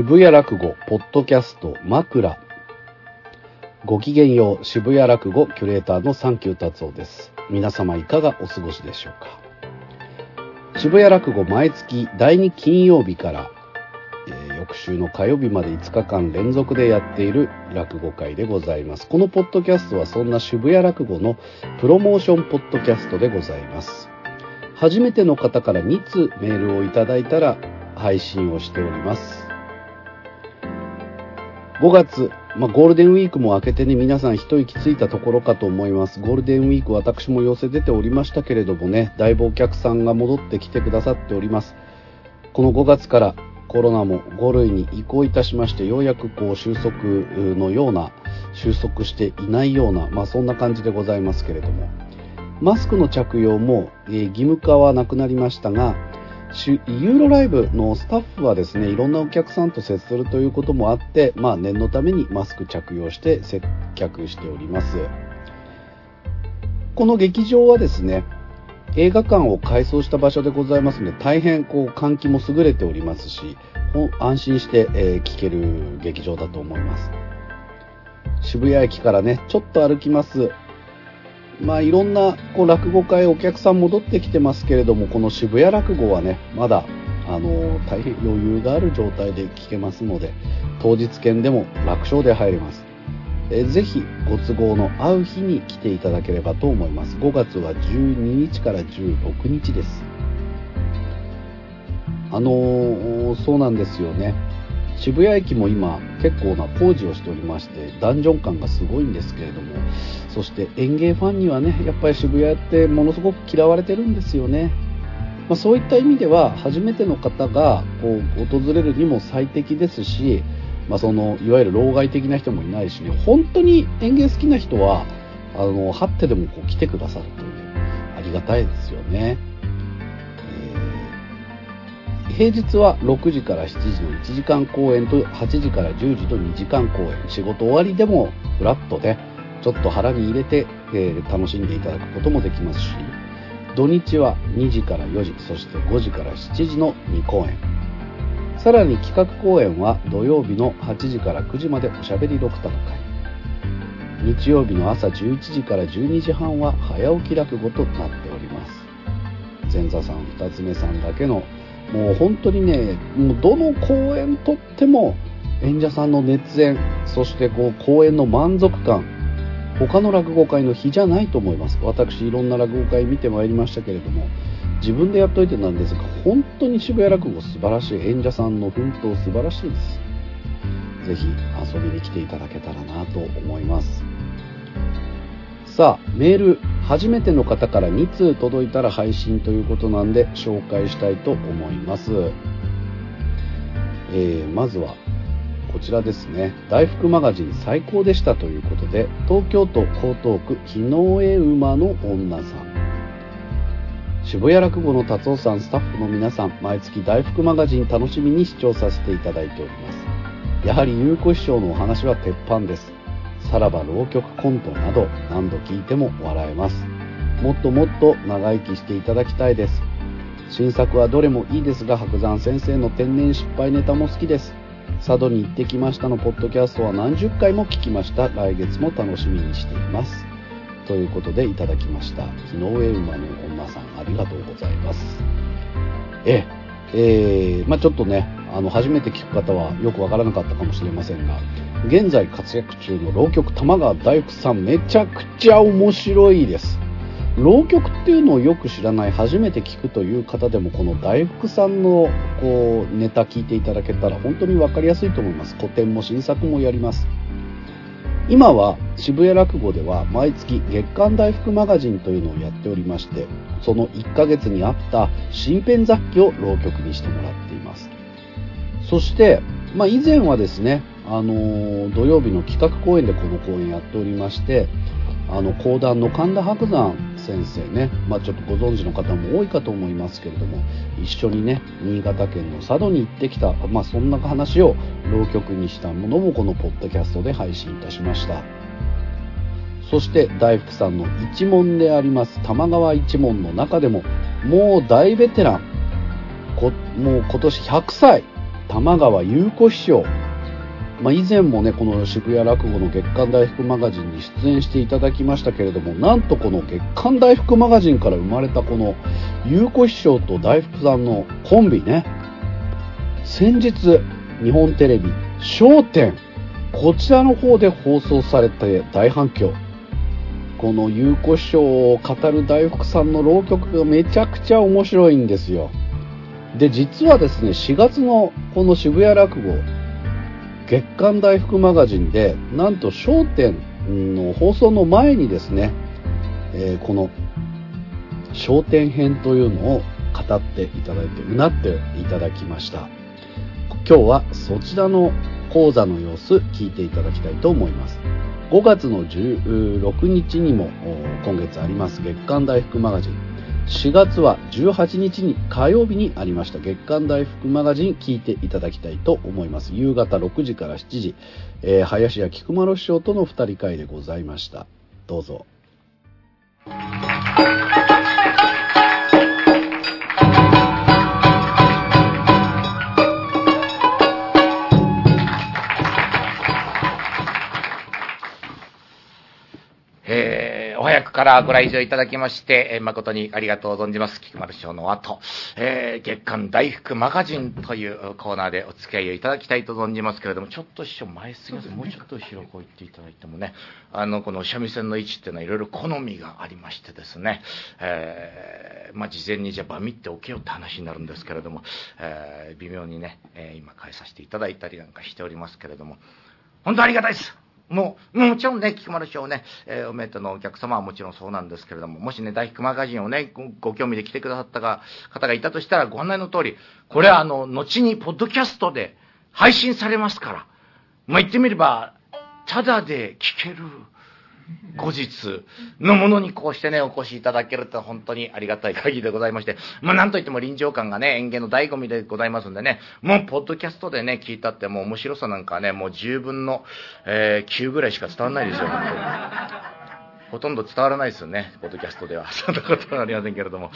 渋谷落語、ポッドキャスト、枕。ごきげんよう、渋谷落語、キュレーターのサンキュー達夫です。皆様いかがお過ごしでしょうか？渋谷落語、毎月第2金曜日から、えー翌週の火曜日まで5日間連続でやっている落語会でございます。このポッドキャストはそんな渋谷落語のプロモーションポッドキャストでございます。初めての方から2通メールをいただいたら配信をしております。5月、まあ、ゴールデンウィークも明けてね、皆さん一息ついたところかと思います。ゴールデンウィーク私も寄せ出ておりましたけれどもね、だいぶお客さんが戻ってきてくださっております。この5月からコロナも5類に移行いたしまして、ようやくこう収束のような、収束していないような、まあそんな感じでございますけれども、マスクの着用も、え義務化はなくなりましたが、ユーロライブのスタッフはですね、いろんなお客さんと接するということもあって、まあ念のためにマスク着用して接客しております。この劇場はですね、映画館を改装した場所でございますので、大変こう換気も優れておりますし、安心して、えーける劇場だと思います。渋谷駅からね、ちょっと歩きます。まあいろんなこう落語会お客さん戻ってきてますけれども、この渋谷落語はね、まだあの大変余裕がある状態で聞けますので、当日券でも楽勝で入れます。えぜひご都合の合う日に来ていただければと思います。5月は12日から16日です。あのーそうなんですよね。渋谷駅も今結構な工事をしておりまして、ダンジョン感がすごいんですけれども、そして演芸ファンにはね、やっぱり渋谷ってものすごく嫌われてるんですよね。まあ、そういった意味では、初めての方がこう訪れるにも最適ですし、まあ、そのいわゆる老害的な人もいないしね、本当に演芸好きな人は、あの、張ってでもこう来てくださるという、ありがたいですよね。平日は6時から7時の1時間公演と8時から10時の2時間公演。仕事終わりでもフラットで、ちょっと腹に入れて、えー楽しんでいただくこともできますし、土日は2時から4時、そして5時から7時の2公演。さらに企画公演は土曜日の8時から9時までおしゃべりドクタの会。日曜日の朝11時から12時半は早起き落語となっております。前座さん、二つ目さんだけの、もう本当にね、もうどの公演とっても演者さんの熱演、そしてこう公演の満足感、他の落語会の比じゃないと思います。私いろんな落語会見てまいりましたけれども、自分でやっといてなんですが、本当に渋谷落語素晴らしい。演者さんの奮闘素晴らしいです。ぜひ遊びに来ていただけたらなと思います。さあ、メール、初めての方から2通届いたら配信ということなんで紹介したいと思います。えーまずは、こちらですね。大福マガジン最高でしたということで、東京都江東区日の江馬の女さん。渋谷落語の達夫さんスタッフの皆さん、毎月大福マガジン楽しみに視聴させていただいております。やはり優子師匠のお話は鉄板です。さらば浪曲コントなど何度聞いても笑えます。もっともっと長生きしていただきたいです。新作はどれもいいですが、白山先生の天然失敗ネタも好きです。佐渡に行ってきましたのポッドキャストは何十回も聞きました。来月も楽しみにしています。ということでいただきました。日の上馬の女さん、ありがとうございます。ええ、えーまあちょっとね、あの、初めて聞く方はよくわからなかったかもしれませんが、現在活躍中の浪曲玉川大福さん、めちゃくちゃ面白いです。浪曲っていうのをよく知らない、初めて聞くという方でも、この大福さんの、こう、ネタ聞いていただけたら本当にわかりやすいと思います。古典も新作もやります。今は渋谷落語では毎月月刊大福マガジンというのをやっておりまして、その1ヶ月にあった新編雑記を浪曲にしてもらっています。そして、まあ、以前はですね、あの土曜日の企画公演でこの公演やっておりまして、あの、講談の神田伯山先生ね、まあ、ちょっとご存知の方も多いかと思いますけれども、一緒にね、新潟県の佐渡に行ってきた、まあ、そんな話を浪曲にしたものもこのポッドキャストで配信いたしました。そして大福さんの一門であります玉川一門の中でももう大ベテランこもう今年100歳玉川優子師匠。まあ、以前もね、この渋谷落語の月刊大福マガジンに出演していただきましたけれども、なんとこの月刊大福マガジンから生まれたこの優子師匠と大福さんのコンビね、先日、日本テレビ、笑点、こちらの方で放送されて大反響。この優子師匠を語る大福さんの浪曲がめちゃくちゃ面白いんですよ。で、実はですね、4月のこの渋谷落語、月刊大福マガジンで、なんと焦点の放送の前にですね、えー、この焦点編というのを語っていただいて、うなっていただきました。今日はそちらの講座の様子聞いていただきたいと思います。5月の16日にも今月あります月刊大福マガジン4月は18日に火曜日にありました。月刊大福マガジン聞いていただきたいと思います。夕方6時から7時、えー、林家菊丸師匠との2人会でございました。どうぞ。早くからご来場いただきまして、え、誠にありがとう存じます。菊丸師匠の後、えー、月刊大福マガジンというコーナーでお付き合いをいただきたいと存じますけれども、ちょっと師匠前すぎます。もうちょっと後ろこう言っていただいてもね、あの、この三味線の位置っていうのはいろいろ好みがありましてですね、えー、まあ、事前にじゃあバミっておけよって話になるんですけれども、えー、微妙にね、えー、今変えさせていただいたりなんかしておりますけれども、本当ありがたいです。もう、もちろんね、菊丸師匠ね、えー、おめでとうのお客様はもちろんそうなんですけれども、もしね、大菊マガジンをねご、ご興味で来てくださったが方がいたとしたら、ご案内の通り、これはあの、後にポッドキャストで配信されますから、まあ、言ってみれば、ただで聞ける。後日のものにこうしてね、お越しいただけると本当にありがたい限りでございまして、まあなんといっても臨場感がね、演芸の醍醐味でございますんでね、もうポッドキャストでね、聞いたってもう面白さなんかね、もう10分の、えー、9ぐらいしか伝わんないですよ、本当に。ほとんど伝わらないですよね、ポッドキャストでは。そんなことはありませんけれども。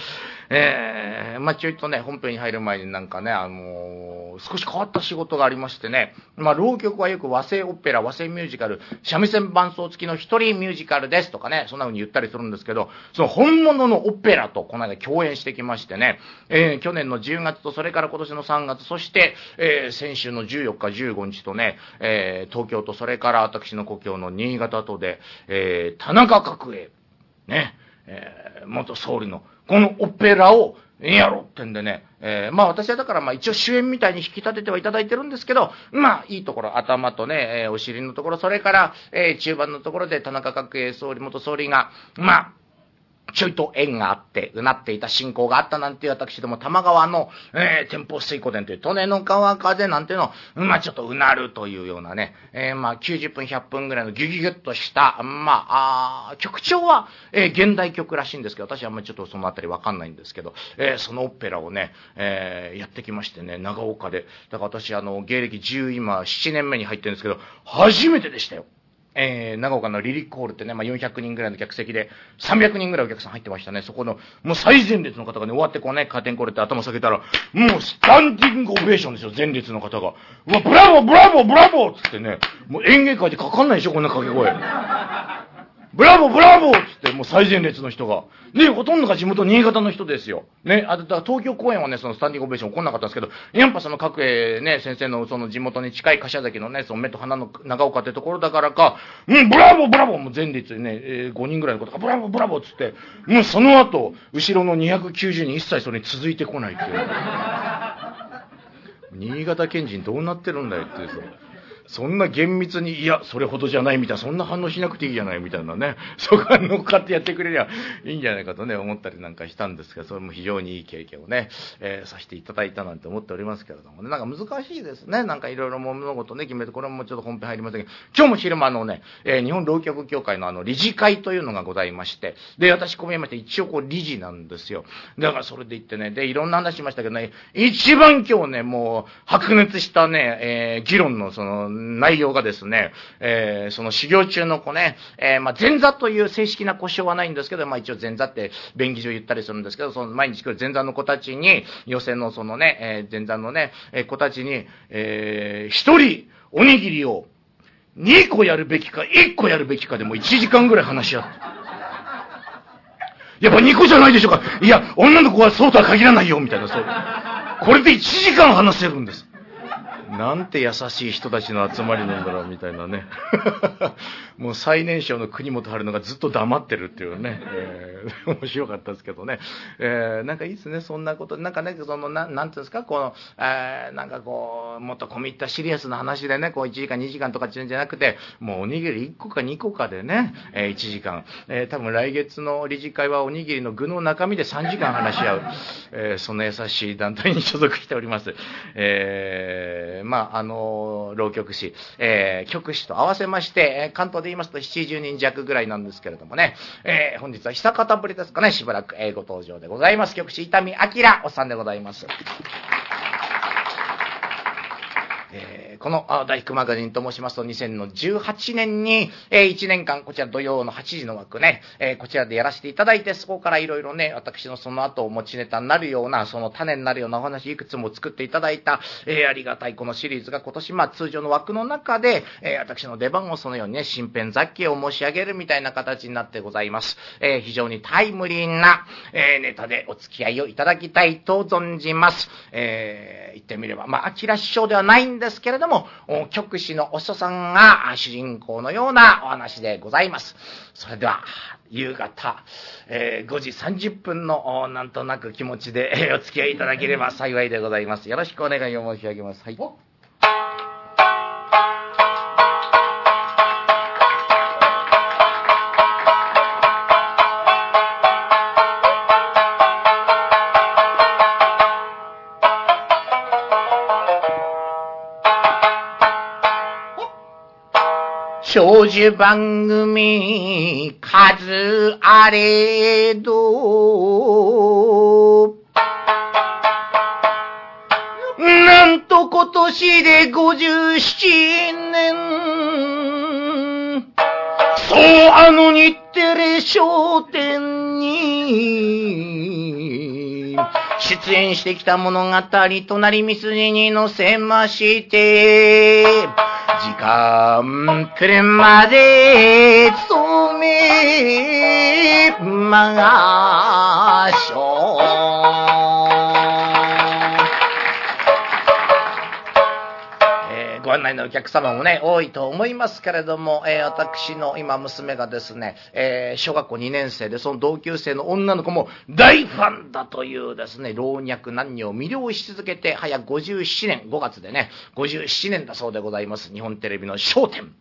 えー、まあ、ちょいとね、本編に入る前になんかね、あのー、少し変わった仕事がありましてね、まあ、浪曲はよく和製オペラ、和製ミュージカル、三味線伴奏付きの一人ミュージカルですとかね、そんな風に言ったりするんですけど、その本物のオペラとこの間共演してきましてね、えー、去年の10月とそれから今年の3月、そして、えー、先週の14日、15日とね、えー、東京とそれから私の故郷の新潟とで、えー、田中角栄、ね、えー、元総理の、このオペラをえやろってんでね、えー、まあ私はだからまあ一応主演みたいに引き立ててはいただいてるんですけど、まあいいところ、頭とね、えー、お尻のところ、それから、えー、中盤のところで田中角栄総理、元総理が、まあ、ちょいと縁があって、うなっていた信仰があったなんていう私ども、玉川の、えー、天保水湖伝という、利根の川風なんていうのを、まあちょっとうなるというようなね、えー、まあ90分100分ぐらいのギュギュギュッとした、まあ、あ曲調は、えー、現代曲らしいんですけど、私はあんまりちょっとそのあたりわかんないんですけど、えー、そのオペラをね、えー、やってきましてね、長岡で。だから私、あの、芸歴10今、7年目に入ってるんですけど、初めてでしたよ。えー、長岡のリリックホールってね、まあ、400人ぐらいの客席で、300人ぐらいお客さん入ってましたね。そこの、もう最前列の方がね、終わってこうね、カーテンコールって頭下げたら、もうスタンディングオベーションですよ、前列の方が。うわ、ブラボーブラボーブラボーつってね、もう演芸会でかかんないでしょ、こんな掛け声。ブラボーブラボーつって、もう最前列の人が。ね、ほとんどが地元新潟の人ですよ。ね、あ、だから東京公演はね、そのスタンディングオベーション起こんなかったんですけど、やっぱその各栄ね、先生のその地元に近い柏崎のね、その目と鼻の長岡ってところだからか、うん、ブラボーブラボーもう前列にね、えー、5人ぐらいのことが、ブラボーブラボーつって、もうその後、後ろの290人一切それに続いてこないっていう。新潟県人どうなってるんだよっていう。そんな厳密に、いや、それほどじゃないみたいな、そんな反応しなくていいじゃないみたいなね、そこは乗っかってやってくれりゃいいんじゃないかとね、思ったりなんかしたんですが、それも非常にいい経験をね、えー、させていただいたなんて思っておりますけれどもね、なんか難しいですね。なんかいろいろ物事ね、決めて、これもちょっと本編入りませんけど、今日も昼間のね、えー、日本浪曲協会のあの、理事会というのがございまして、で、私、こう見まして、一応こう、理事なんですよ。だからそれで言ってね、で、いろんな話しましたけどね、一番今日ね、もう、白熱したね、えー、議論のその、内容がですね、えー、その修行中の子ね、えー、まあ、前座という正式な故障はないんですけど、まあ、一応前座って便宜上言ったりするんですけど、その毎日来る前座の子たちに、寄席のそのね、えー、前座のね、え子たちに、えー、一人、おにぎりを2個やるべきか、1個やるべきかでも1時間ぐらい話し合って。やっぱ2個じゃないでしょうか。いや、女の子はそうとは限らないよ、みたいな、そう。これで1時間話せるんです。なんて優しい人たちの集まりなんだろうみたいなね。もう最年少の国本春菜がずっと黙ってるっていうね。えー、面白かったですけどね。えー、なんかいいですね、そんなこと。なんかね、その、ななんていうんですか、この、えー、なんかこう、もっと込み入ったシリアスな話でね、こう1時間2時間とかっていうんじゃなくて、もうおにぎり1個か2個かでね、えー、1時間。えー、多分来月の理事会はおにぎりの具の中身で3時間話し合う。えー、その優しい団体に所属しております。えーまあ、あの、浪曲師、えー、曲師と合わせまして、関東で言いますと70人弱ぐらいなんですけれどもね、えー、本日は久方ぶりですかね、しばらく、えー、ご登場でございます。曲師、伊丹明おっさんでございます。この大福マガジンと申しますと、2018年に、えー、1年間、こちら土曜の8時の枠ね、えー、こちらでやらせていただいて、そこからいろいろね、私のその後持ちネタになるような、その種になるようなお話いくつも作っていただいた、えー、ありがたいこのシリーズが今年、まあ通常の枠の中で、えー、私の出番をそのようにね、身辺雑記を申し上げるみたいな形になってございます。えー、非常にタイムリーな、えー、ネタでお付き合いをいただきたいと存じます。えー、言ってみれば、まあ、アキラ師匠ではないんですけれども、曲師のお師さんが主人公のようなお話でございます。それでは、夕方、えー、5時30分のなんとなく気持ちでお付き合いいただければ幸いでございます。よろしくお願いを申し上げます。はい。長寿番組数あれど、なんと今年で57年、そうあの日テレ商店に、出演してきた物語、隣ミスジに乗せまして、時間くれまで勤めましょう。内のお客様もね、多いと思いますけれども、えー、私の今娘がですね、えー、小学校2年生で、その同級生の女の子も大ファンだというですね、老若男女を魅了し続けて、早57年、5月でね、57年だそうでございます。日本テレビの笑点。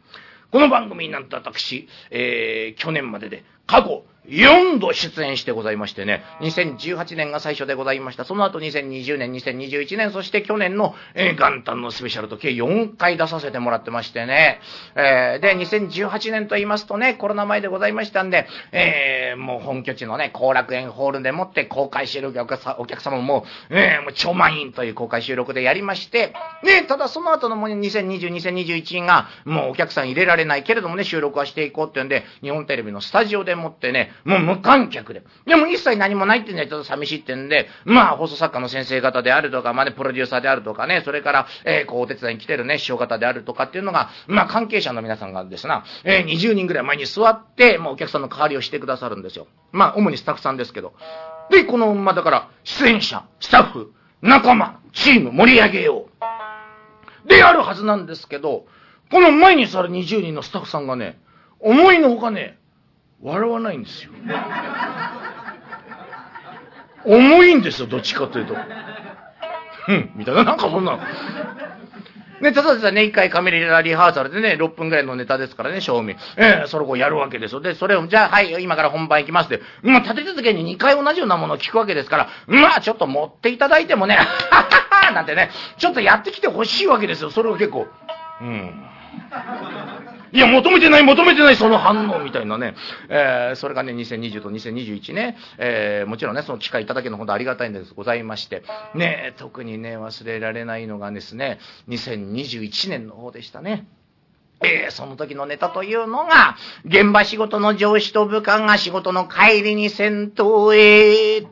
この番組なんと私、えー、去年までで過去4度出演してございましてね、2018年が最初でございました。その後2020年、2021年、そして去年の、えー、元旦のスペシャルと計4回出させてもらってましてね。えー、で、2018年と言いますとね、コロナ前でございましたんで、えー、もう本拠地のね、後楽園ホールでもって公開収録お客様も、えー、もう超満員という公開収録でやりまして、ね、ただその後のもう2020、2021が、もうお客さん入れられないけれどもね、収録はしていこうっていうんで、日本テレビのスタジオでもってね、もう無観客で。でも一切何もないってんでちょっと寂しいってんで、まあ放送作家の先生方であるとか、まあね、プロデューサーであるとかね、それから、えー、こうお手伝いに来てるね、師匠方であるとかっていうのが、まあ関係者の皆さんがですな、えー、20人ぐらい前に座って、もうお客さんの代わりをしてくださるんですよ。まあ主にスタッフさんですけど。で、この、まあだから、出演者、スタッフ、仲間、チーム盛り上げよう。であるはずなんですけど、この前に座る20人のスタッフさんがね、思いのほかね、笑わないんですよ。重いんですよ、どっちかというと。うん、みたいな、なんかそんな。ね、ただでさね、一回カメラリハーサルでね、6分ぐらいのネタですからね、賞味。ええー、それをやるわけですよ。で、それを、じゃあ、はい、今から本番行きますって、まあ、立て続けに2回同じようなものを聞くわけですから、まあ、ちょっと持っていただいてもね、はははなんてね、ちょっとやってきてほしいわけですよ。それを結構、うん。いや、求めてない、求めてない、その反応みたいなね。えー、それがね、2020と2021ね、えー、もちろんね、その機会いただけるのほどありがたいんですございまして、ね、特にね、忘れられないのがですね、2021年の方でしたね。えー、その時のネタというのが、現場仕事の上司と部下が仕事の帰りに戦闘へ、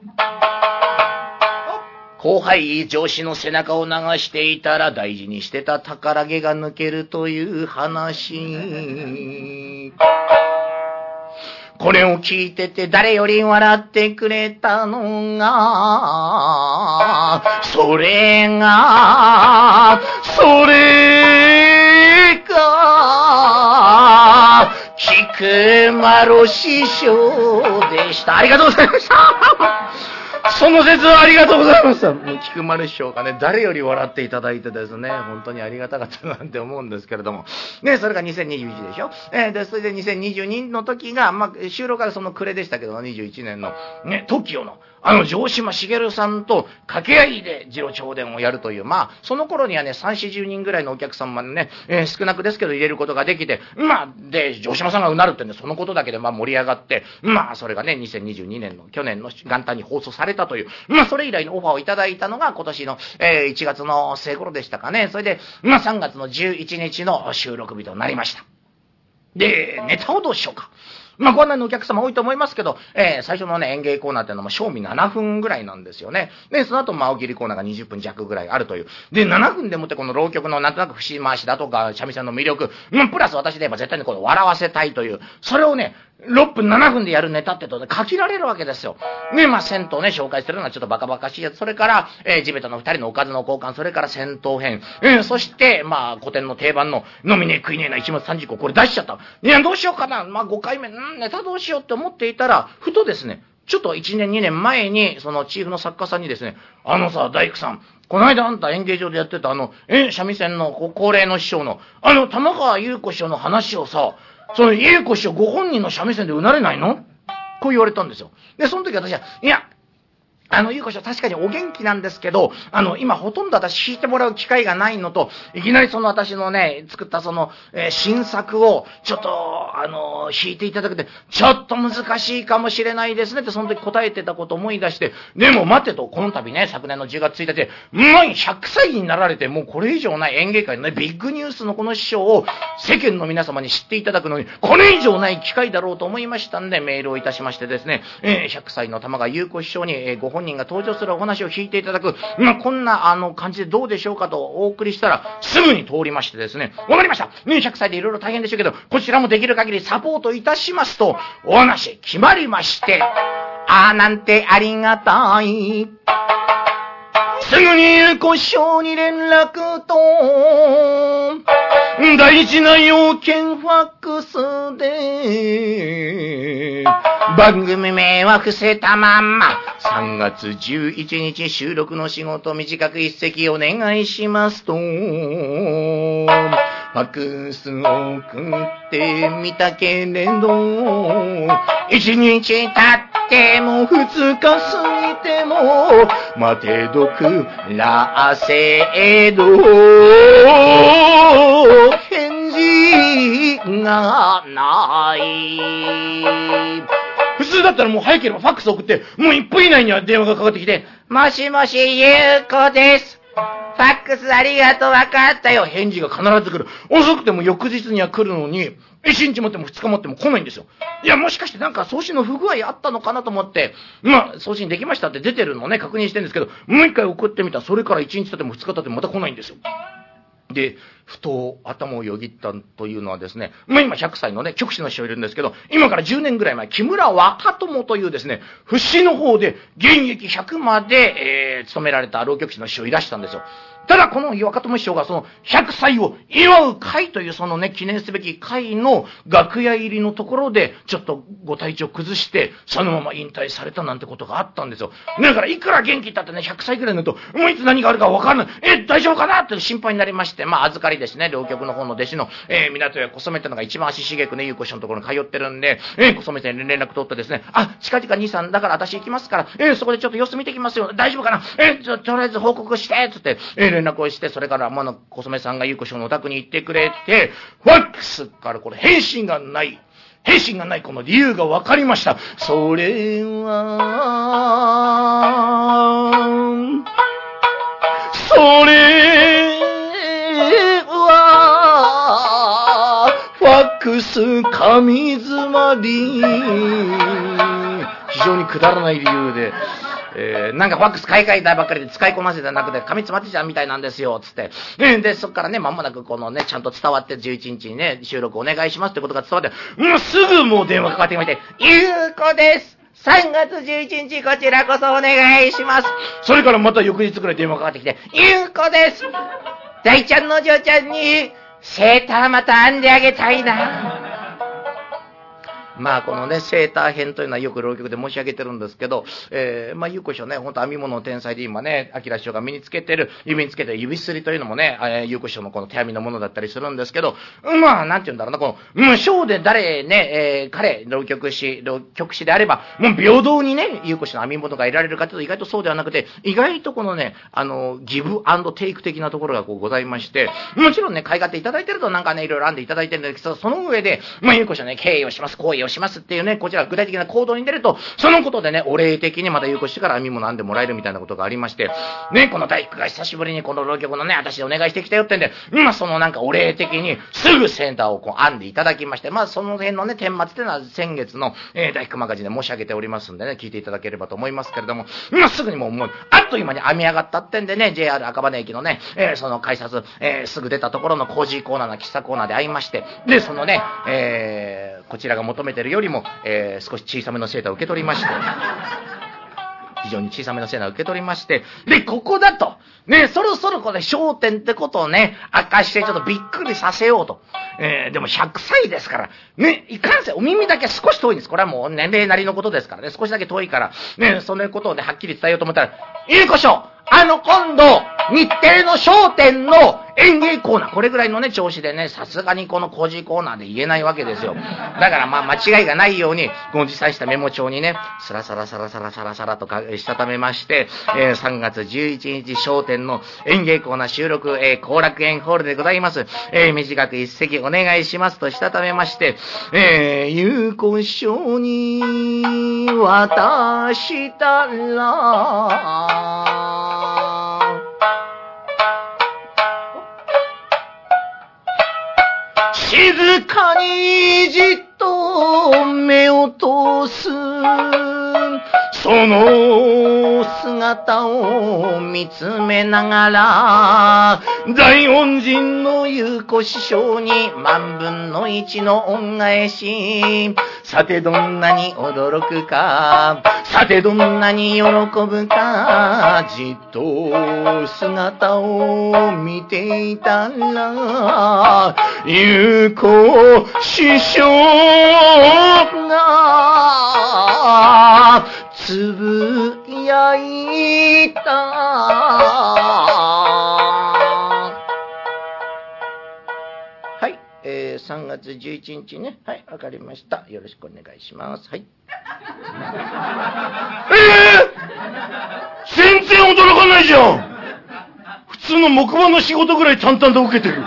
後輩上司の背中を流していたら大事にしてた宝毛が抜けるという話。これを聞いてて誰より笑ってくれたのが、それが、それが、菊丸師匠でした。ありがとうございましたその説はありがとうございました。もう菊丸師匠がね、誰より笑っていただいてですね、本当にありがたかったなんて思うんですけれども。ね、それが2021でしょ？えー、で、それで2022の時が、まあ、収録からその暮れでしたけど、21年の、ね、TOKIO の、あの、城島茂さんと掛け合いで次郎長伝をやるという、まあ、その頃にはね、3、40人ぐらいのお客様ね、えー、少なくですけど入れることができて、まあ、で、城島さんがうなるってね、そのことだけでまあ盛り上がって、まあ、それがね、2022年の、去年の元旦に放送されたという、まあ、それ以来のオファーをいただいたのが今年の、えー、1月の末頃でしたかね。それで、まあ、3月の11日の収録日となりました。で、ネタをどうしようか。まあ、こんなのお客様多いと思いますけど、えー、最初のね、演芸コーナーっていうのも、賞味7分ぐらいなんですよね。で、その後、ま、あ、おぎりコーナーが20分弱ぐらいあるという。で、7分でもってこの浪曲のなんとなく節回しだとか、三味線の魅力、まあ、プラス私で言えば絶対にこの笑わせたいという、それをね、6分7分でやるネタってとね、書きられるわけですよ。ね、まあ、銭湯ね、紹介するのはちょっとバカバカしいやつ。それから、えー、地べたの二人のおかずの交換、それから戦闘編。えー、そして、まあ、古典の定番の飲みねえ食いねえな一物三十個、これ出しちゃった。いや、どうしようかな。まあ、5回目、うん、ネタどうしようって思っていたら、ふとですね、ちょっと1年2年前に、そのチーフの作家さんにですね、あのさ、大工さん、この間あんた演芸場でやってたあの、え、三味線の高齢の師匠の、あの、玉川優子師匠の話をさ、その優子師匠ご本人の三味線でうなれないの？こう言われたんですよ。で、その時私は、いや、あの、ゆうこ師匠確かにお元気なんですけど、あの、今ほとんど私弾いてもらう機会がないのと、いきなりその私のね、作ったその、えー、新作を、ちょっと、あの、弾いていただくて、ちょっと難しいかもしれないですねってその時答えてたこと思い出して、でも待てと、この度ね、昨年の10月1日、もう100歳になられて、もうこれ以上ない演芸界のね、ビッグニュースのこの師匠を世間の皆様に知っていただくのに、これ以上ない機会だろうと思いましたんで、メールをいたしましてですね、えー、100歳の玉が優子師匠に、えー、ご本本人が登場するお話を聞いていただく、まあ、こんなあの感じでどうでしょうかとお送りしたら、すぐに通りましてですね、わかりましたね100歳でいろいろ大変でしょうけど、こちらもできる限りサポートいたしますと、お話決まりまして、ああなんてありがたい。すぐに故障に連絡と、大事な要件ファックスで、番組名は伏せたまんま、3月11日収録の仕事短く一席お願いしますと、ファックスを送ってみたけれど、一日経っても二日過ぎても、待てどくらせど、返事がない。普通だったらもう早ければファックス送って、もう1分以内には電話がかかってきて、もしもし、ゆうこです。ファックスありがとう、わかったよ。返事が必ず来る。遅くても翌日には来るのに、1日持っても2日持っても来ないんですよ。いや、もしかしてなんか送信の不具合あったのかなと思って、まあ、送信できましたって出てるのね、確認してるんですけど、もう一回送ってみたら、それから1日経っても2日経ってもまた来ないんですよ。で、ふと頭をよぎったというのはですね、まあ今100歳のね、局士の師匠いるんですけど、今から10年ぐらい前、木村若友というですね、節の方で現役100まで、えー、勤められた老局士の師匠いらしたんですよ。ただこの若友師匠がその100歳を祝う会というそのね、記念すべき会の楽屋入りのところで、ちょっとご体調崩して、そのまま引退されたなんてことがあったんですよ。だからいくら元気だってね、100歳ぐらいになると、もういつ何があるかわからない。え、大丈夫かな？って心配になりまして、まあ預かりですね、両局の方の弟子の、えー、港屋小染ってのが一番足しげくね、ゆうこ師匠のところに通ってるんで、えー、小染さんに連絡取ってですね、あ、近々兄さんだから私行きますから、えー、そこでちょっと様子見てきますよ。大丈夫かな？えー、とりあえず報告して、つって、えー、連絡をして、それから、まあ、小染さんがゆうこ師匠のお宅に行ってくれて、ファックスからこれ返信がない。返信がないこの理由が分かりました。それは、それは、ファックス紙詰まり。非常にくだらない理由で。えー、なんかファックス買い替えたばっかりで使いこなせてなくて、紙詰まってちゃうみたいなんですよ、つって。で、そっからね、まもなくこのね、ちゃんと伝わって11日にね、収録お願いしますってことが伝わって、もうすぐもう電話かかってきまして、ゆうこです3月11日こちらこそお願いします。それからまた翌日くらい電話かかってきて、ゆうこです大ちゃんのお嬢ちゃんに、セーターまた編んであげたいな。まあこのね、セーター編というのはよく浪曲で申し上げてるんですけど、えー、まあゆうこ師匠ね、ほんと編み物の天才で今ね、あきら師匠が身につけてる、指につけてる指すりというのもね、えー、ゆうこ師匠のこの手編みのものだったりするんですけど、まあなんて言うんだろうな、この、無償で誰ね、えー、彼、浪曲師、浪曲師であれば、もう平等にね、ゆうこ師の編み物が得られるかというと意外とそうではなくて、意外とこのね、あの、ギブテイク的なところがこうございまして、もちろんね、買い勝手いただいてるとなんかね、いろいろ編んでいただいてるんですけど、その上で、まあゆうこ師はね、敬意をします、行為をしますっていうね、こちら具体的な行動に出ると、そのことでね、お礼的にまた有効してから編み物編んでもらえるみたいなことがありまして、ね、この大工が久しぶりにこの浪曲のね、私でお願いしてきたよってんで、まあそのなんかお礼的にすぐセンターをこう編んでいただきまして、まあその辺のね、顛末っていうのは先月の、えー、大工マガジンで申し上げておりますんでね、聞いていただければと思いますけれども、まあすぐにもう、もう、あっという間に編み上がったってんでね、JR 赤羽駅のね、えー、その改札、えー、すぐ出たところの工事コーナーの喫茶コーナーで会いまして、で、そのね、えー、こちらが求めてるよりも、えー、少し小さめのセーターを受け取りまして、非常に小さめのセーターを受け取りまして、で、ここだと、ね、そろそろこれ焦点ってことをね、明かしてちょっとびっくりさせようと。えー、でも100歳ですから、ね、いかんせんお耳だけ少し遠いんです。これはもう年齢なりのことですからね、少しだけ遠いから、ね、そのことをね、はっきり伝えようと思ったら、いいこしょうあの今度、日テレの商店の演芸コーナー、これぐらいのね、調子でね、さすがにこの工事コーナーで言えないわけですよ。だからまあ間違いがないように、この実際したメモ帳にね、サラサラサラサラサラサラとかしたためまして、えー、3月11日商店の演芸コーナー収録、えー、後楽園ホールでございます。えー、短く一席お願いしますとしたためまして、えー、有効証に渡したら、静かにじっと目を通す。その姿を見つめながら、大恩人の優子師匠に万分の一の恩返し。さてどんなに驚くか、さてどんなに喜ぶか、じっと姿を見ていたら、優子師匠が、つぶやいた。はい、えー、3月11日ね。はい、わかりました。よろしくお願いします。はい。えー、全然驚かないじゃん普通の木馬の仕事ぐらい淡々と受けてる。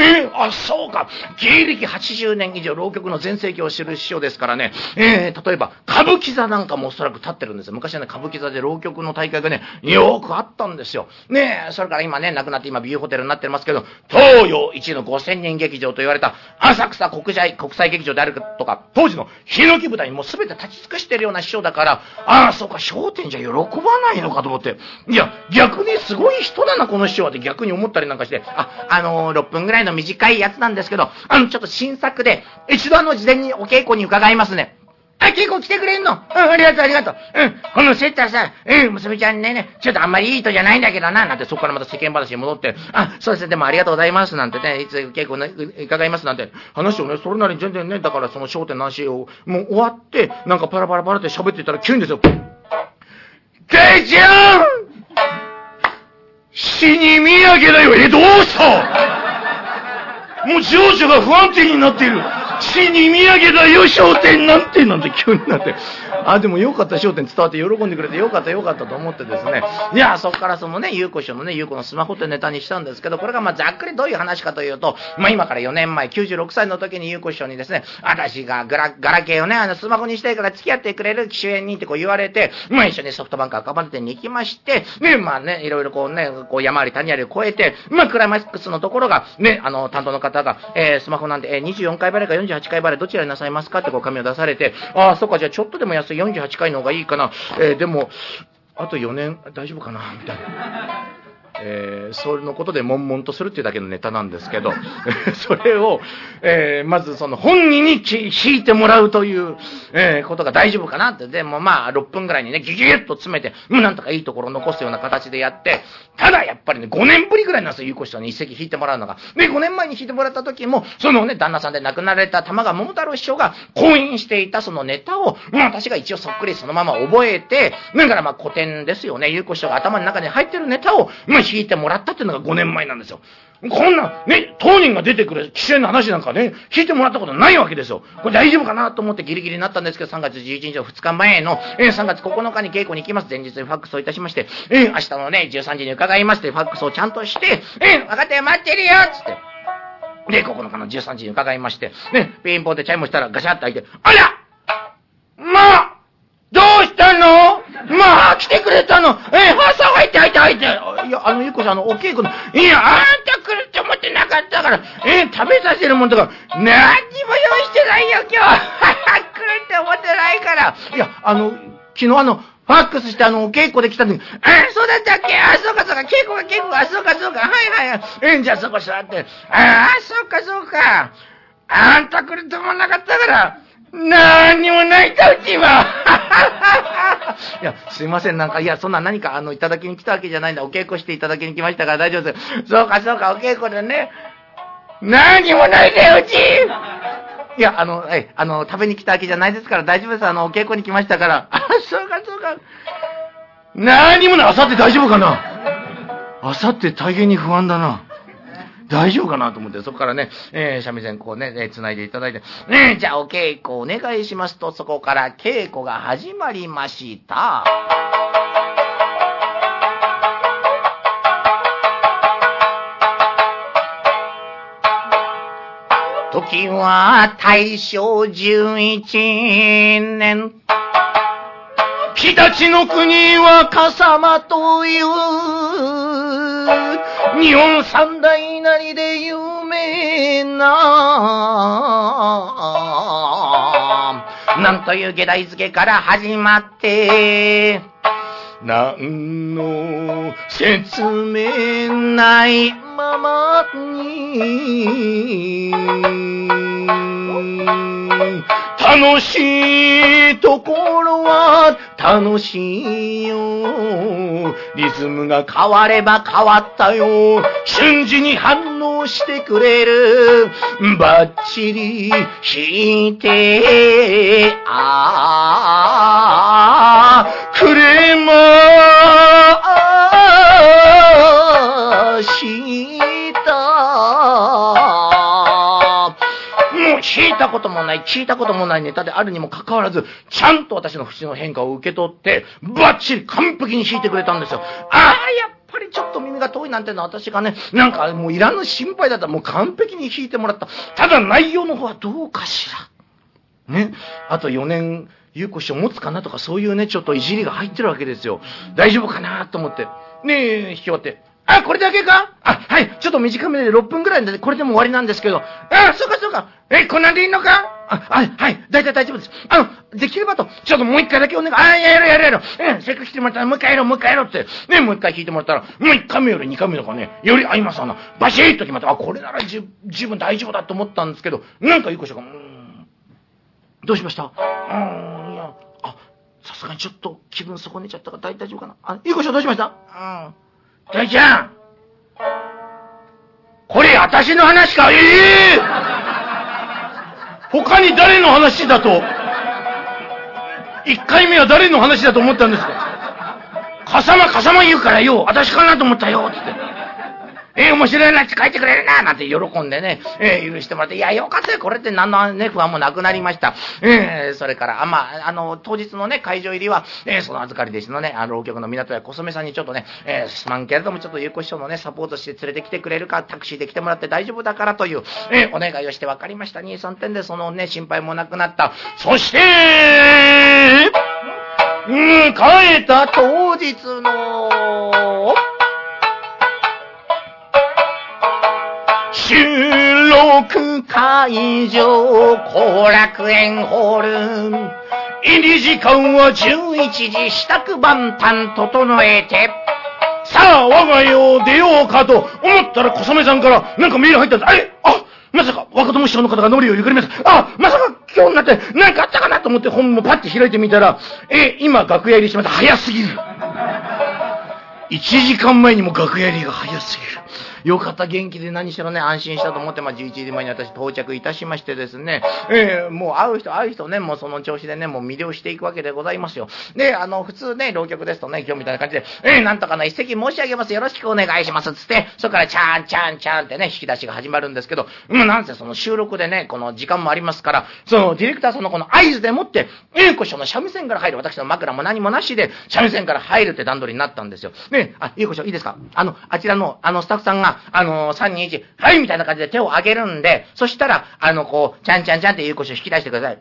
えー、あ、そうか。芸歴80年以上、浪曲の全盛期を知る師匠ですからね、えー、例えば、歌舞伎座なんかもおそらく立ってるんですよ。昔はね、歌舞伎座で浪曲の大会がね、よくあったんですよ。ねえ、それから今ね、亡くなって今ビューホテルになってますけど、東洋一の5000人劇場と言われた、浅草国際、国際劇場であるとか、当時のヒノキ舞台にもう全て立ち尽くしてるような師匠だから、ああ、そうか、商店じゃ喜ばないのかと思って、いや、逆にすごい人だな、この師匠はって逆に思ったりなんかして、あ、あのー、6分ぐらいの短いやつなんですけど、あの、ちょっと新作で、一度あの、事前にお稽古に伺いますね。あ、稽古来てくれんの？うん、ありがとう、ありがとう。うん、このセッターさ、うん、娘ちゃんね、ね、ちょっとあんまりいい人じゃないんだけどな、なんて、そこからまた世間話に戻って、あ、そうですね、でもありがとうございます、なんてね、いつ稽古ね、伺います、なんて、話をね、それなりに全然ね、だからその焦点の話を、もう終わって、なんかパラパラパラって喋ってたら急にですよ。ケイちゃん死に土産だよ。え、どうした？もう情緒が不安定になっている。死に土産だよ、商店なんて、なんて急になって。あ、でもよかった、商店伝わって喜んでくれてよかった、よかったと思ってですね。いや、そこからそのね、ゆうこ師匠のね、ゆうこのスマホってネタにしたんですけど、これがまあざっくりどういう話かというと、まあ今から4年前、96歳の時にゆうこ師匠にですね、私がガラ、ガラケーをね、あのスマホにしたいから付き合ってくれる機種園にってこう言われて、まあ一緒にソフトバンク赤羽店に行きまして、ね、まあね、いろいろこうね、こう山あり谷ありを越えて、まあクライマックスのところが、ね、あの、担当の方が、えー、スマホなんで、えー、24回払いか48回払いどちらになさいますか？ってこう紙を出されて、ああ、そっか、じゃあちょっとでも安い48回の方がいいかな。えー、でも、あと4年大丈夫かな？みたいな。えー、それのことで悶々とするっていうだけのネタなんですけど、それを、えー、まずその本人に弾いてもらうという、えー、ことが大丈夫かなって、でもまあ6分ぐらいにね、ギュギュッと詰めて、うん、なんとかいいところを残すような形でやって、ただやっぱりね、5年ぶりぐらいなんですよ、ゆうこ師匠に。一席弾いてもらうのが。で、5年前に弾いてもらった時も、そのね、旦那さんで亡くなられた玉川桃太郎師匠が講演していたそのネタを、私が一応そっくりそのまま覚えて、だからまあ古典ですよね、ゆうこ師匠が頭の中に入ってるネタを、まあ弾いてもらったっていうのが5年前なんですよ。こんな、ね、当人が出てくる規制の話なんかね、聞いてもらったことないわけですよ。これ大丈夫かなと思ってギリギリになったんですけど、3月11日の2日前の、えー、3月9日に稽古に行きます。前日にファックスをいたしまして、えー、明日のね、13時に伺いまして、ファックスをちゃんとして、えー、分かったよ、待ってるよっつって。で、9日の13時に伺いまして、ね、ピンポンでチャイムしたらガシャッと開いて、あらまあどうしたの？まあ、来てくれたの？えー、ファーサー入って。いや、あの、ゆっこさん、あの、お稽古の、いや、あんた来るって思ってなかったから、え、食べさせるもんとか、何にも用意してないよ、今日。来るって思ってないから。いや、あの、昨日あの、ファックスしてあの、お稽古で来た時、あ、そうだったっけ？あ、そうかそうか、稽古が稽古が、そうかそうか、はいはい。えー、じゃあそこ座って。ああ、そうかそうか。あんた来ると思わなかったから、なーにもないか、うちは。いや、すいません、なんか、いや、そんな何か、あの、いただきに来たわけじゃないんだ。お稽古していただきに来ましたから大丈夫です。そうか、そうか、お稽古でね。なーにもないで、うちいや、あの、え、あの、食べに来たわけじゃないですから大丈夫です。あの、お稽古に来ましたから。あ、そうか、そうか。なーにもない。あさって大丈夫かなあさって大変に不安だな。大丈夫かなと思って、そこからね、えー、三味線こうね、えー、繋いでいただいて、ね、じゃあお稽古お願いしますと、そこから稽古が始まりました。時は大正11年。日立の国は笠間という日本三大なりで有名ななんという下大付けから始まって何の説明ないままに楽しいところは楽しいよ。リズムが変われば変わったよ。瞬時に反応してくれる。バッチリ弾いて、あー、くれました聞いたこともない、聞いたこともないネタであるにもかかわらず、ちゃんと私の節の変化を受け取って、バッチリ完璧に弾いてくれたんですよ。ああ、やっぱりちょっと耳が遠いなんてのは私がね、なんかもういらぬ心配だったらもう完璧に弾いてもらった。ただ内容の方はどうかしら。ね。あと4年、ゆうこ師匠持つかなとかそういうね、ちょっといじりが入ってるわけですよ。大丈夫かなと思って。ねえ、弾き終わって。あ、これだけか？あ、はい、ちょっと短めで6分くらいで、これでも終わりなんですけど。あ、そうかそうか。え、こんなんでいいのか？あ、はい、はい、大体大丈夫です。あの、できればと、ちょっともう一回だけお願い。あ、やろやろやろう。え、せっかく来てもらったらもう一回やろう、もう一回やろうって。ね、もう一回聞いてもらったら、もう一回目より二回目の方がね、より合いますわな。バシッと決まって、あ、これならじ十分大丈夫だと思ったんですけど、なんかゆうこしょが、うん、どうしました？うん、いや、あ、さすがにちょっと気分損ねちゃったから大丈夫かな。あ、ゆうこしょどうしました？うん。大ちゃん。これ私の話か？ええ。ー、他に誰の話だと？一回目は誰の話だと思ったんですか？笠間笠間言うからよ、私かなと思ったよ、つって。えー、面白いなって書いてくれるななんて喜んでね、えー、許してもらって、いや、よかったよ、これって何のね、不安もなくなりました。えー、それから、あ、まあ、あの、当日のね、会場入りは、えー、その預かり弟子のね、あの、浪曲の港や小染さんにちょっとね、えー、すまんけれども、ちょっとゆうこ師匠のね、サポートして連れてきてくれるか、タクシーで来てもらって大丈夫だからという、えー、お願いをして分かりました。2、3点で、そのね、心配もなくなった。そして、うん、帰った当日の、収録会場後楽園ホール。入り時間は11時支度万端整えて。さあ、我が家を出ようかと思ったら小雨さんからなんかメール入ったんです。えあまさか若友師匠の方がノリをゆかります。あまさか今日になって何かあったかなと思って本もパッて開いてみたら、え、今楽屋入りしました。早すぎる。1時間前にも楽屋入りが早すぎる。よかった、元気で何しろね、安心したと思って、まあ、11時前に私到着いたしましてですね、えー、もう会う人会う人ね、もうその調子でね、もう魅了していくわけでございますよ。で、あの、普通ね、浪曲ですとね、今日みたいな感じで、えー、なんとかの一席申し上げます。よろしくお願いします。つって、そこからチャーンチャーンチャーンってね、引き出しが始まるんですけど、うん、なんせその収録でね、この時間もありますから、そのディレクターさんのこの合図でもって、えー、こしょの三味線から入る、私の枕も何もなしで、三味線から入るって段取りになったんですよ。ね、あ、いいこしょ、いいですか？あの、あちらの、あの、スタッフさんが、あの、3、2、1、はいみたいな感じで手を挙げるんで、そしたら、あの、こう、ちゃんちゃんちゃんっていう腰を引き出してください。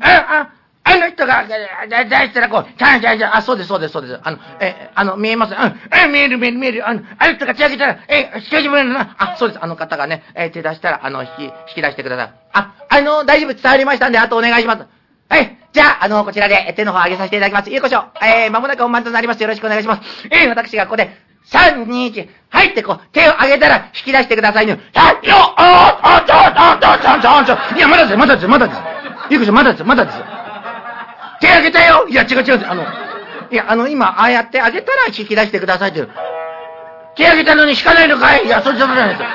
あ、あ、あの人が、だ、だしたらこう、ちゃんちゃんちゃん、あ、そうです、そうです、そうです。あの、え、あの、見えます？うん、え、見える、見える、見える。あの、あの人が手挙げたら、え、引き出してもらえるな。あ、そうです、あの方がね、え、手出したら、あの、引き、引き出してください。あ、あの、大丈夫、伝わりましたんで、あとお願いします。はい。じゃあ、あの、こちらで手の方上げさせていただきます。ゆうこしょう。えー、まもなく本番となります。よろしくお願いします。えー、私がここで、3、2、1、入ってこう、手を上げたら引き出してくださいね。はいよああ、ちょ、ちょ、ちょ、ちょ、ちょ、ちょ、いや、まだですまだですまだです。ゆうまだです、まだです。手上げたよいや、違う違う、あの、いや、あの、今、ああやって上げたら引き出してくださいって。手上げたのに引かないのかい？いや、それじゃないですよ。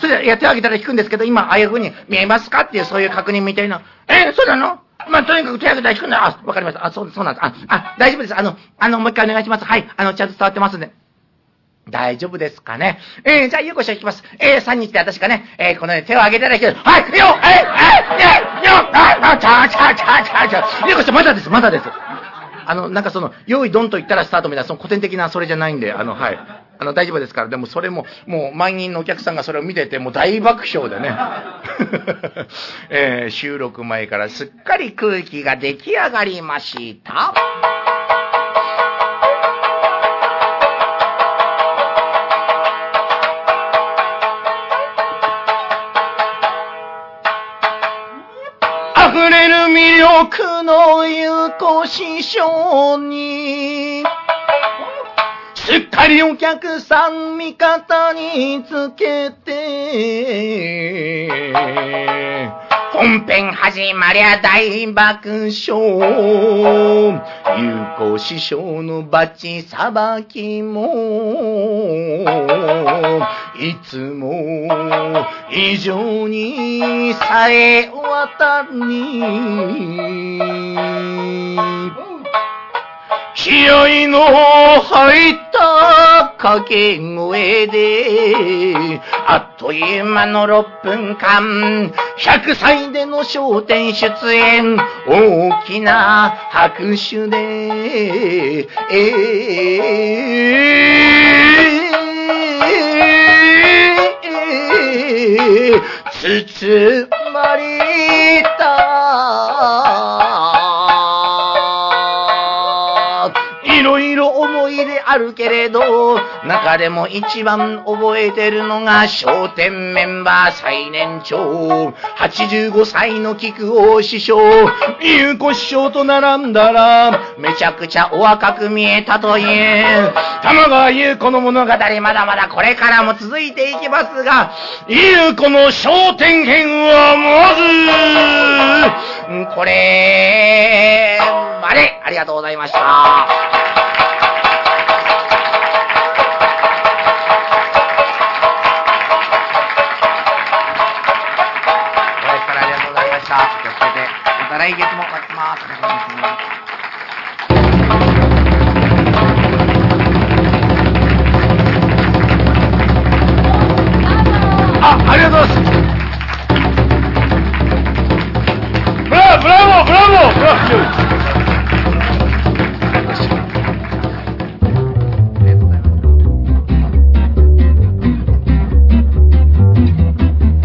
それで、いや、手上げたら引くんですけど、今、ああいう風に見えますか？っていう、そういう確認みたいな。えそうなの？まあ、とにかく手挙げたら引くんだ。あ、わかりました。あ、そう、そうなんです。あ、あ、大丈夫です。あの、あの、もう一回お願いします。はい。あの、ちゃんと伝わってますんで。大丈夫ですかね？えー、じゃあ、ゆうこしょ引きます。えー、3日で私がね、えー、このね、手を挙げていたら引く。はい、よえー、えー、えー、よあ、あ、ちゃーちゃーちゃーちゃーちゃー。ゆうこしょまだです、まだです。あの、なんかその、用意ドンと言ったらスタートみたいな、その古典的なそれじゃないんで、あの、はい。あの、大丈夫ですから。でもそれも、もう満員のお客さんがそれを見てて、もう大爆笑でね。えー、収録前からすっかり空気が出来上がりました。僕の言う子師匠に、すっかりお客さん味方につけて、本編始まりゃ大爆笑。有効師匠のバチさばきも、いつも以上にさえ渡に。気合の入った掛け声で、あっという間の6分間、100歳での笑点出演、大きな拍手で、えー、るけれど、中でも一番覚えてるのが、笑点メンバー最年長、85歳の菊王師匠、ゆうこ師匠と並んだら、めちゃくちゃお若く見えたという、玉川優子の物語、まだまだこれからも続いていきますが、優子の笑点編はまず、これまで、ありがとうございました。来月も書きます。ありがとうございます。ありがとうございますブラブラボブラボブラボ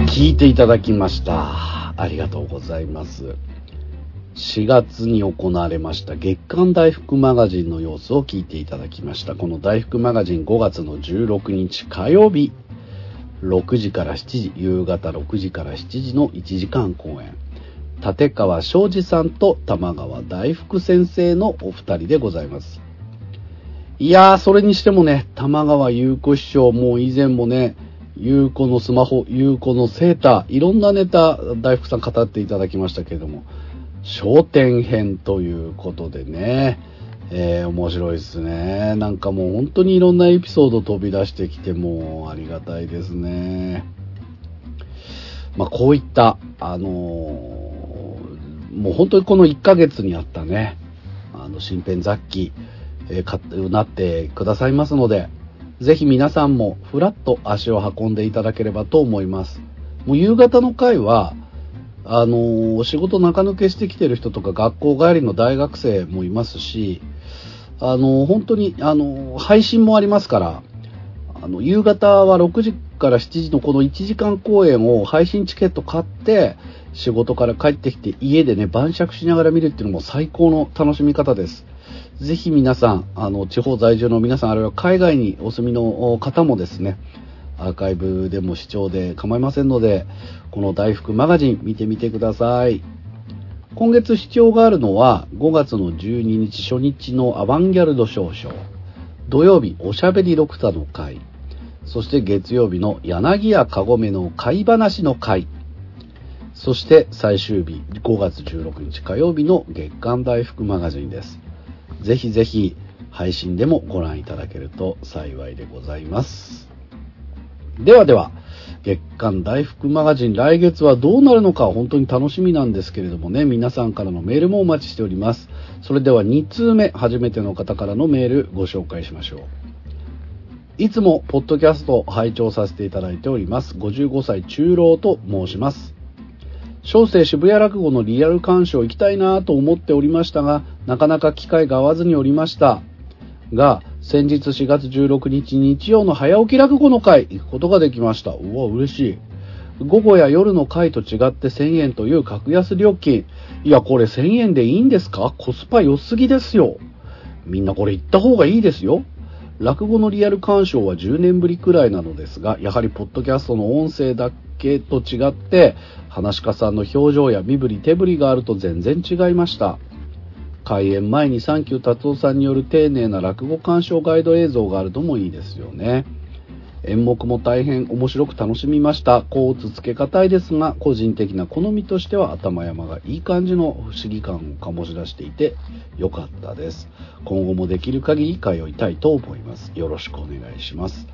聞いていただきました。ありがとうございます。4月に行われました月刊大福マガジンの様子を聞いていただきました。この大福マガジン5月の16日火曜日、6時から7時、夕方6時から7時の1時間公演。立川昌司さんと玉川大福先生のお二人でございます。いやー、それにしてもね、玉川優子師匠、もう以前もね、優子のスマホ、優子のセーター、いろんなネタ、大福さん語っていただきましたけれども、焦点編ということでね、えー、面白いですね。なんかもう本当にいろんなエピソード飛び出してきて、もありがたいですね。まあ、こういった、あのーもう本当にこの1ヶ月にあったね、あの、新編雑記、えーかなってくださいますので、ぜひ皆さんもふらっと足を運んでいただければと思います。もう夕方の会は、あの仕事中抜けしてきてる人とか学校帰りの大学生もいますし、あの本当に、あの配信もありますから、あの、夕方は6時から7時のこの1時間公演を配信チケット買って、仕事から帰ってきて家でね、晩酌しながら見るっていうのも最高の楽しみ方です。ぜひ皆さん、あの、地方在住の皆さん、あるいは海外にお住みの方もですね、アーカイブでも視聴で構いませんので、この大福マガジン見てみてください。今月視聴があるのは5月の12日初日のアバンギャルド少々、土曜日おしゃべり六太の会、そして月曜日の柳家かごめの会話の会、そして最終日5月16日火曜日の月刊大福マガジンです。ぜひぜひ配信でもご覧いただけると幸いでございます。ではでは、月刊大福マガジン来月はどうなるのか本当に楽しみなんですけれどもね、皆さんからのメールもお待ちしております。それでは2通目、初めての方からのメールご紹介しましょう。いつもポッドキャストを拝聴させていただいております。55歳中老と申します。小生渋谷落語のリアル鑑賞行きたいなと思っておりましたが、なかなか機会が合わずにおりました。が、先日4月16日日曜の早起き落語の会行くことができました。うわ、嬉しい。午後や夜の会と違って1000円という格安料金。いや、これ1000円でいいんですか？コスパ良すぎですよ。みんなこれ行った方がいいですよ。落語のリアル鑑賞は10年ぶりくらいなのですが、やはりポッドキャストの音声だけと違って、話し家さんの表情や身振り手振りがあると全然違いました。開演前にサンキュー達夫さんによる丁寧な落語鑑賞ガイド映像があるともいいですよね。演目も大変面白く楽しみました。こうつけがたいですが、個人的な好みとしては頭山がいい感じの不思議感を醸し出していて良かったです。今後もできる限り通いたいと思います。よろしくお願いします。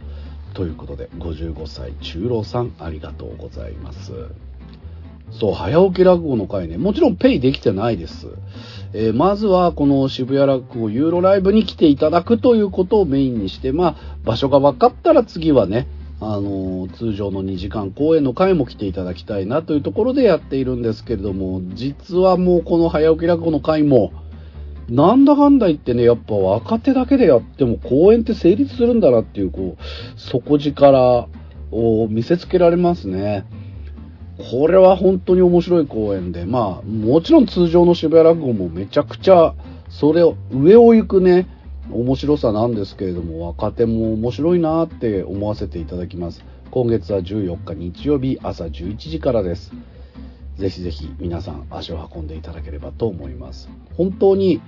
ということで、55歳中老さんありがとうございます。そう、早起き落語の会ね、もちろんペイできてないです。えーまずはこの渋谷落語ユーロライブに来ていただくということをメインにして、まあ、場所が分かったら次はね、あのー通常の2時間公演の会も来ていただきたいなというところでやっているんですけれども、実はもうこの早起き落語の会も、なんだかんだ言ってね、やっぱ若手だけでやっても公演って成立するんだなっていう、こう、底力を見せつけられますね。これは本当に面白い公演で、まあ、もちろん通常の渋谷落語もめちゃくちゃ、それを、上を行くね、面白さなんですけれども、若手も面白いなって思わせていただきます。今月は14日日曜日朝11時からです。ぜひぜひ皆さん足を運んでいただければと思います。本当に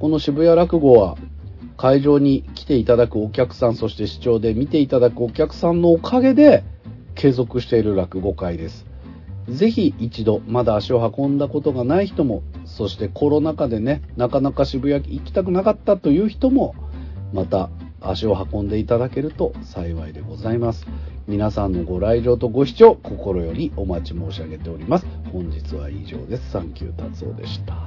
この渋谷落語は会場に来ていただくお客さん、そして視聴で見ていただくお客さんのおかげで継続している落語会です。ぜひ一度まだ足を運んだことがない人も、そしてコロナ禍でね、なかなか渋谷行きたくなかったという人も、また足を運んでいただけると幸いでございます。皆さんのご来場とご視聴、心よりお待ち申し上げております。本日は以上です。サンキュー達夫でした。